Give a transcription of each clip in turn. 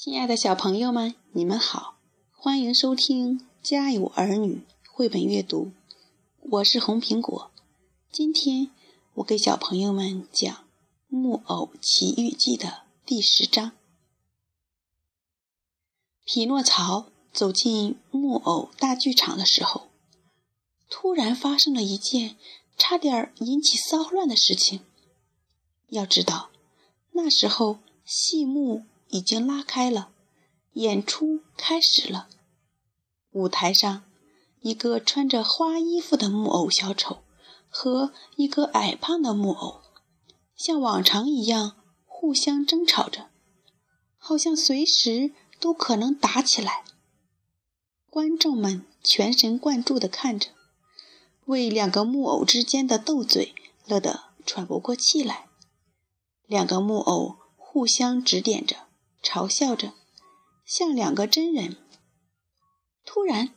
亲爱的小朋友们，你们好，欢迎收听《家有儿女》绘本阅读。我是红苹果，今天我给小朋友们讲《木偶奇遇记》的第十章。匹诺曹走进木偶大剧场的时候，突然发生了一件差点引起骚乱的事情。要知道，那时候戏幕。已经拉开了，演出开始了。舞台上，一个穿着花衣服的木偶小丑和一个矮胖的木偶，像往常一样互相争吵着，好像随时都可能打起来。观众们全神贯注地看着，为两个木偶之间的斗嘴乐得喘不过气来。两个木偶互相指点着。嘲笑着，像两个真人。突然，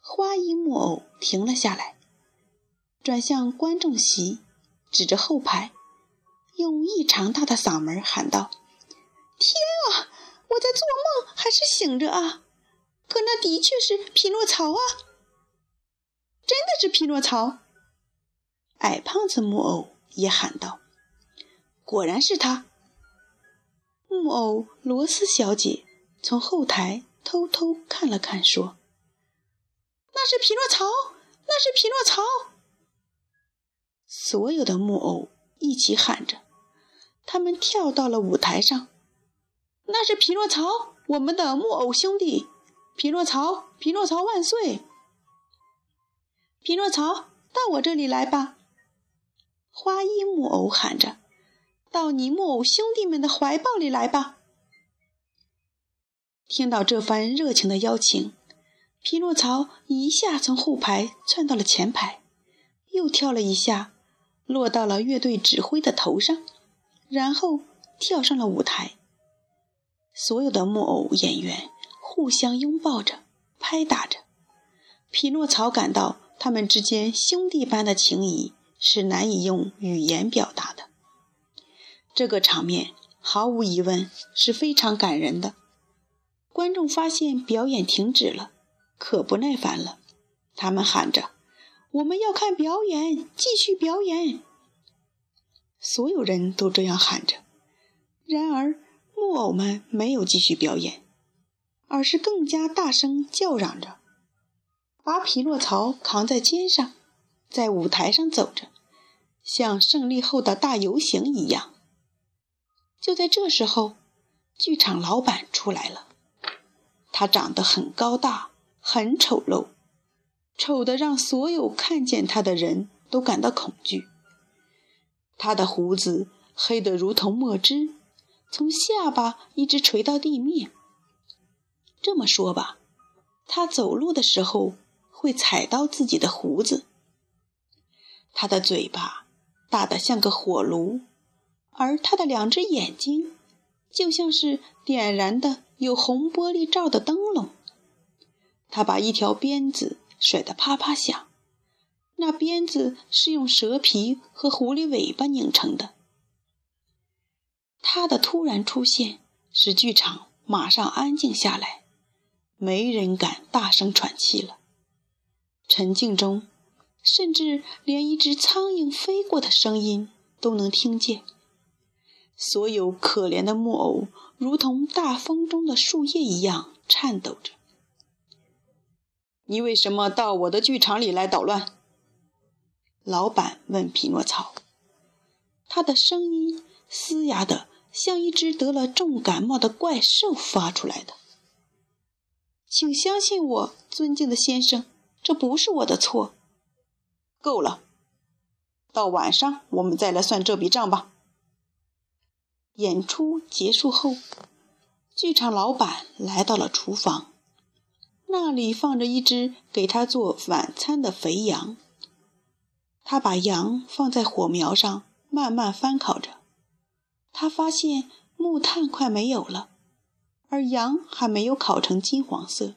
花衣木偶停了下来，转向观众席，指着后排，用异常大的嗓门喊道：“天啊！我在做梦还是醒着啊？可那的确是匹诺曹啊！真的是匹诺曹！”矮胖子木偶也喊道：“果然是他！”木偶罗斯小姐从后台偷偷看了看，说：“那是匹诺曹，那是匹诺曹！”所有的木偶一起喊着，他们跳到了舞台上。“那是匹诺曹，我们的木偶兄弟！匹诺曹，匹诺曹万岁！匹诺曹，到我这里来吧！”花衣木偶喊着。到你木偶兄弟们的怀抱里来吧！听到这番热情的邀请，匹诺曹一下从后排窜到了前排，又跳了一下，落到了乐队指挥的头上，然后跳上了舞台。所有的木偶演员互相拥抱着，拍打着。匹诺曹感到他们之间兄弟般的情谊是难以用语言表达的。这个场面毫无疑问是非常感人的。观众发现表演停止了，可不耐烦了。他们喊着：“我们要看表演，继续表演！”所有人都这样喊着。然而，木偶们没有继续表演，而是更加大声叫嚷着，把匹诺曹扛在肩上，在舞台上走着，像胜利后的大游行一样。就在这时候，剧场老板出来了。他长得很高大，很丑陋，丑得让所有看见他的人都感到恐惧。他的胡子黑得如同墨汁，从下巴一直垂到地面。这么说吧，他走路的时候会踩到自己的胡子。他的嘴巴大得像个火炉。而他的两只眼睛，就像是点燃的有红玻璃罩的灯笼。他把一条鞭子甩得啪啪响，那鞭子是用蛇皮和狐狸尾巴拧成的。他的突然出现使剧场马上安静下来，没人敢大声喘气了。沉静中，甚至连一只苍蝇飞过的声音都能听见。所有可怜的木偶如同大风中的树叶一样颤抖着。你为什么到我的剧场里来捣乱？老板问匹诺曹。他的声音嘶哑的像一只得了重感冒的怪兽发出来的。请相信我，尊敬的先生，这不是我的错。够了，到晚上我们再来算这笔账吧。演出结束后，剧场老板来到了厨房，那里放着一只给他做晚餐的肥羊。他把羊放在火苗上，慢慢翻烤着。他发现木炭快没有了，而羊还没有烤成金黄色。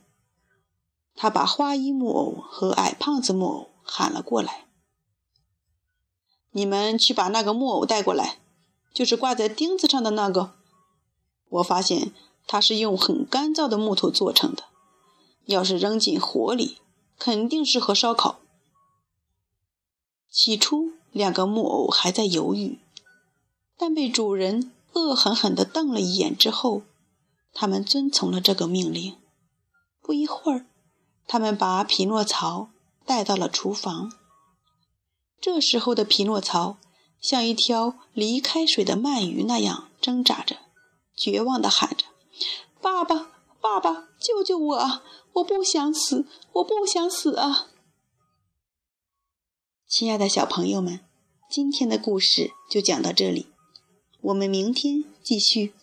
他把花衣木偶和矮胖子木偶喊了过来：“你们去把那个木偶带过来。”就是挂在钉子上的那个，我发现它是用很干燥的木头做成的，要是扔进火里，肯定适合烧烤。起初，两个木偶还在犹豫，但被主人恶狠狠地瞪了一眼之后，他们遵从了这个命令。不一会儿，他们把匹诺曹带到了厨房。这时候的匹诺曹像一条离开水的鳗鱼那样挣扎着，绝望地喊着：“爸爸，爸爸，救救我！我不想死，我不想死啊！”亲爱的小朋友们，今天的故事就讲到这里，我们明天继续。